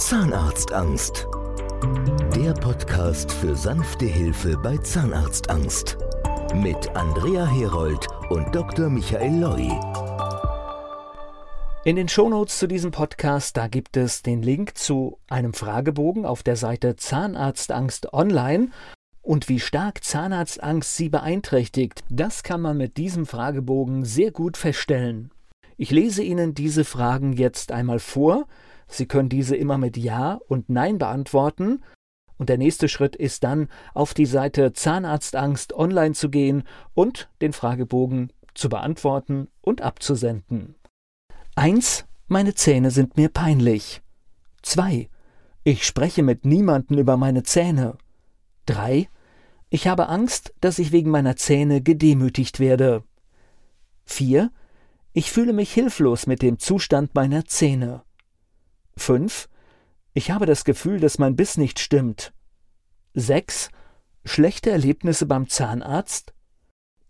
Zahnarztangst. Der Podcast für sanfte Hilfe bei Zahnarztangst. Mit Andrea Herold und Dr. Michael Loi. In den Shownotes zu diesem Podcast, da gibt es den Link zu einem Fragebogen auf der Seite Zahnarztangst online. Und wie stark Zahnarztangst Sie beeinträchtigt, das kann man mit diesem Fragebogen sehr gut feststellen. Ich lese Ihnen diese Fragen jetzt einmal vor. Sie können diese immer mit Ja und Nein beantworten. Und der nächste Schritt ist dann, auf die Seite Zahnarztangst online zu gehen und den Fragebogen zu beantworten und abzusenden. 1. Meine Zähne sind mir peinlich. 2. Ich spreche mit niemanden über meine Zähne. 3. Ich habe Angst, dass ich wegen meiner Zähne gedemütigt werde. 4. Ich fühle mich hilflos mit dem Zustand meiner Zähne. 5. Ich habe das Gefühl, dass mein Biss nicht stimmt. 6. Schlechte Erlebnisse beim Zahnarzt.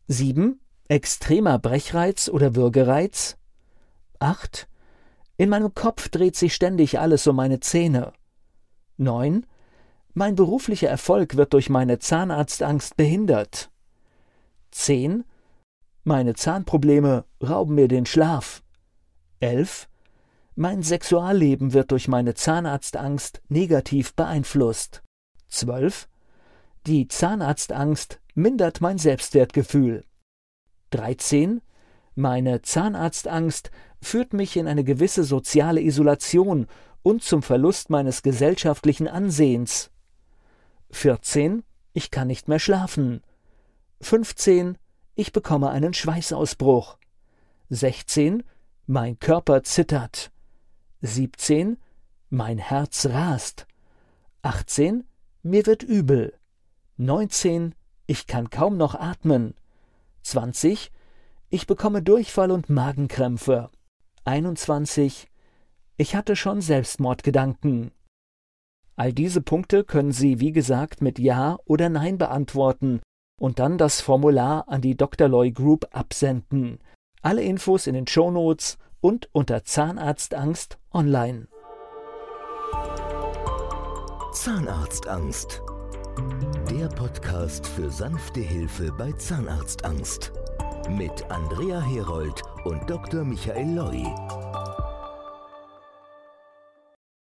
7. Extremer Brechreiz oder Würgereiz. 8. In meinem Kopf dreht sich ständig alles um meine Zähne. 9. Mein beruflicher Erfolg wird durch meine Zahnarztangst behindert. 10. Meine Zahnprobleme rauben mir den Schlaf. 11. Mein Sexualleben wird durch meine Zahnarztangst negativ beeinflusst. 12. Die Zahnarztangst mindert mein Selbstwertgefühl. 13. Meine Zahnarztangst führt mich in eine gewisse soziale Isolation und zum Verlust meines gesellschaftlichen Ansehens. 14. Ich kann nicht mehr schlafen. 15. Ich bekomme einen Schweißausbruch. 16. Mein Körper zittert. 17. Mein Herz rast. 18. Mir wird übel. 19. Ich kann kaum noch atmen. 20. Ich bekomme Durchfall und Magenkrämpfe. 21. Ich hatte schon Selbstmordgedanken. All diese Punkte können Sie, wie gesagt, mit Ja oder Nein beantworten und dann das Formular an die Dr. Loy Group absenden. Alle Infos in den Shownotes und unter Zahnarztangst online. Zahnarztangst. Der Podcast für sanfte Hilfe bei Zahnarztangst. Mit Andrea Herold und Dr. Michael Loi.